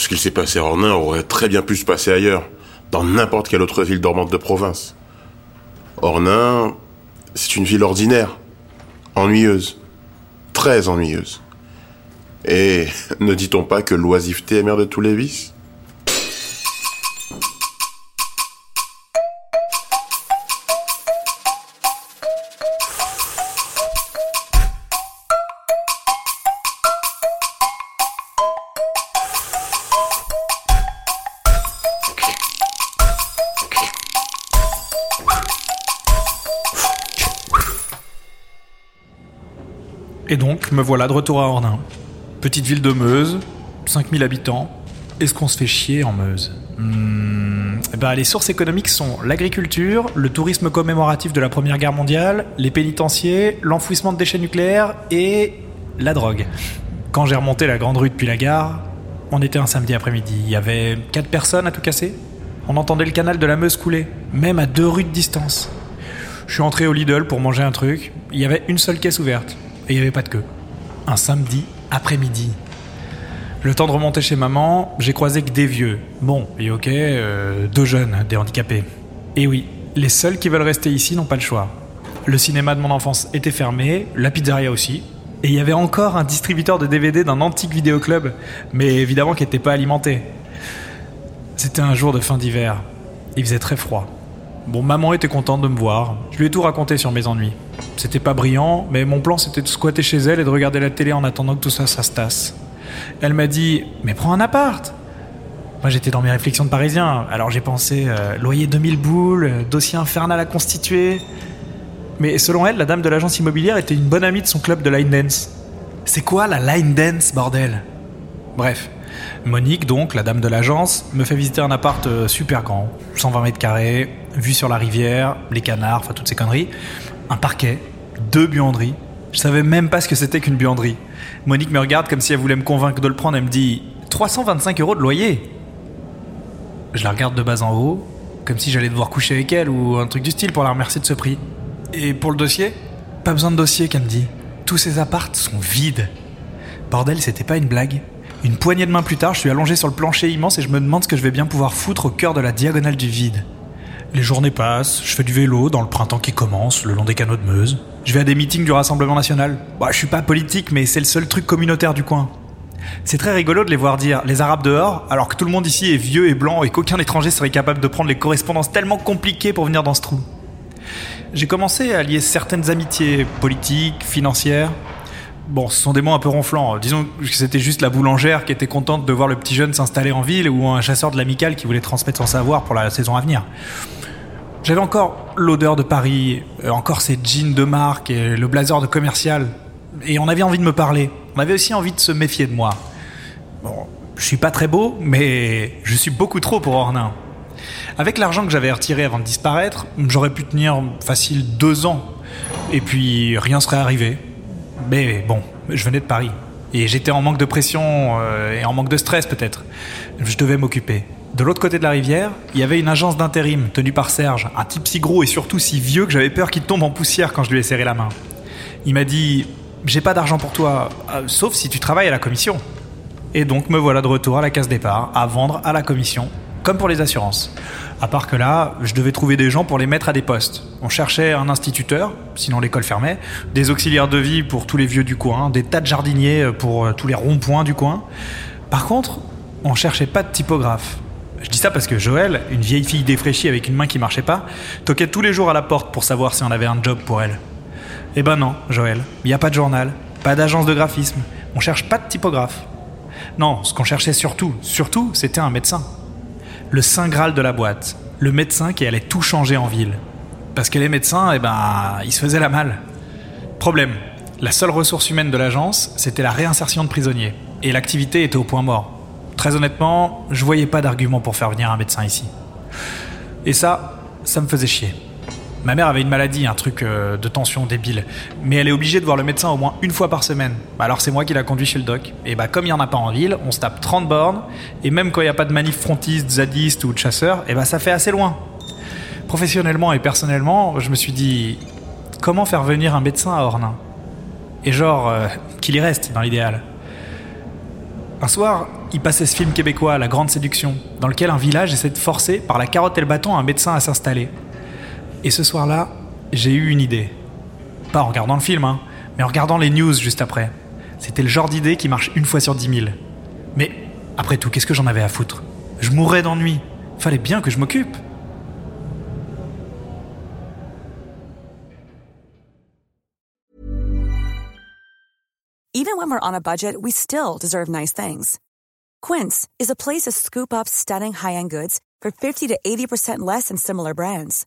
Ce qu'il s'est passé à Ornain aurait très bien pu se passer ailleurs, dans n'importe quelle autre ville dormante de province. Ornain, c'est une ville ordinaire, ennuyeuse, très ennuyeuse. Et ne dit-on pas que l'oisiveté est mère de tous les vices? Et donc, me voilà de retour à Ornain. Petite ville de Meuse, 5000 habitants. Est-ce qu'on se fait chier en Meuse? Hmm, eh ben, Les sources économiques sont l'agriculture, le tourisme commémoratif de la Première Guerre mondiale, les pénitenciers, l'enfouissement de déchets nucléaires et la drogue. Quand j'ai remonté la grande rue depuis la gare, on était un samedi après-midi. Il y avait quatre personnes à tout casser. On entendait le canal de la Meuse couler, même à deux rues de distance. Je suis entré au Lidl pour manger un truc. Il y avait une seule caisse ouverte et il n'y avait pas de queue. Un samedi après-midi. Le temps de remonter chez maman, j'ai croisé que des vieux. Bon, et ok, euh, deux jeunes, des handicapés. Et oui, les seuls qui veulent rester ici n'ont pas le choix. Le cinéma de mon enfance était fermé, la pizzeria aussi. Et il y avait encore un distributeur de DVD d'un antique vidéoclub, mais évidemment qui n'était pas alimenté. C'était un jour de fin d'hiver. Il faisait très froid. Bon, maman était contente de me voir. Je lui ai tout raconté sur mes ennuis. C'était pas brillant, mais mon plan c'était de squatter chez elle et de regarder la télé en attendant que tout ça, ça. Elle m'a dit Mais prends un appart Moi j'étais dans mes réflexions de parisien, alors j'ai pensé euh, loyer 2000 boules, dossier infernal à constituer. Mais selon elle, la dame de l'agence immobilière était une bonne amie de son club de line dance. C'est quoi la line dance, bordel? Bref. Monique, donc, la dame de l'agence, me fait visiter un appart euh, super grand, 120 mètres carrés, vue sur la rivière, les canards, enfin toutes ces conneries, un parquet, deux buanderies. Je savais même pas ce que c'était qu'une buanderie. Monique me regarde comme si elle voulait me convaincre de le prendre. Elle me dit 325 euros de loyer. Je la regarde de bas en haut, comme si j'allais devoir coucher avec elle ou un truc du style pour la remercier de ce prix. Et pour le dossier? Pas besoin de dossier, qu'elle me dit. Tous ces appartes sont vides. Bordel, c'était pas une blague. Une poignée de main plus tard, je suis allongé sur le plancher immense et je me demande ce que je vais bien pouvoir foutre au cœur de la diagonale du vide. Les journées passent, je fais du vélo dans le printemps qui commence, le long des canaux de Meuse. Je vais à des meetings du Rassemblement National. Bah, je suis pas politique, mais c'est le seul truc communautaire du coin. C'est très rigolo de les voir dire les Arabes dehors, alors que tout le monde ici est vieux et blanc et qu'aucun étranger serait capable de prendre les correspondances tellement compliquées pour venir dans ce trou. J'ai commencé à lier certaines amitiés politiques, financières. Bon, ce sont des mots un peu ronflants. Disons que c'était juste la boulangère qui était contente de voir le petit jeune s'installer en ville ou un chasseur de l'amical qui voulait transmettre son savoir pour la saison à venir. J'avais encore l'odeur de Paris, euh, encore ces jeans de marque et le blazer de commercial. Et on avait envie de me parler. On avait aussi envie de se méfier de moi. Bon, je suis pas très beau, mais je suis beaucoup trop pour Ornain. Avec l'argent que j'avais retiré avant de disparaître, j'aurais pu tenir facile deux ans. Et puis rien serait arrivé. Mais bon, je venais de Paris. Et j'étais en manque de pression euh, et en manque de stress peut-être. Je devais m'occuper. De l'autre côté de la rivière, il y avait une agence d'intérim tenue par Serge, un type si gros et surtout si vieux que j'avais peur qu'il tombe en poussière quand je lui ai serré la main. Il m'a dit J'ai pas d'argent pour toi, euh, sauf si tu travailles à la commission. Et donc me voilà de retour à la case départ, à vendre à la commission, comme pour les assurances. À part que là, je devais trouver des gens pour les mettre à des postes. On cherchait un instituteur, sinon l'école fermait, des auxiliaires de vie pour tous les vieux du coin, des tas de jardiniers pour euh, tous les ronds-points du coin. Par contre, on cherchait pas de typographe. Je dis ça parce que Joël, une vieille fille défraîchie avec une main qui marchait pas, toquait tous les jours à la porte pour savoir si on avait un job pour elle. Eh ben non, Joël, il n'y a pas de journal, pas d'agence de graphisme, on cherche pas de typographe. Non, ce qu'on cherchait surtout, surtout, c'était un médecin. Le saint graal de la boîte, le médecin qui allait tout changer en ville. Parce que les médecins, eh ben, ils se faisaient la malle. Problème, la seule ressource humaine de l'agence, c'était la réinsertion de prisonniers. Et l'activité était au point mort. Très honnêtement, je voyais pas d'argument pour faire venir un médecin ici. Et ça, ça me faisait chier. Ma mère avait une maladie, un truc euh, de tension débile, mais elle est obligée de voir le médecin au moins une fois par semaine. Bah alors c'est moi qui la conduis chez le doc. Et bah comme il y en a pas en ville, on se tape 30 bornes, et même quand il n'y a pas de manif frontiste, zadiste ou de chasseurs, et bah ça fait assez loin. Professionnellement et personnellement, je me suis dit comment faire venir un médecin à Ornain Et genre, euh, qu'il y reste dans l'idéal. Un soir, il passait ce film québécois, La Grande Séduction, dans lequel un village essaie de forcer, par la carotte et le bâton, un médecin à s'installer. Et ce soir-là, j'ai eu une idée. Pas en regardant le film, hein, mais en regardant les news juste après. C'était le genre d'idée qui marche une fois sur dix mille. Mais après tout, qu'est-ce que j'en avais à foutre? Je mourrais d'ennui. Fallait bien que je m'occupe. Even when we're on a budget, we still deserve nice things. Quince is a place to scoop up stunning high-end goods for 50 to 80% less than similar brands.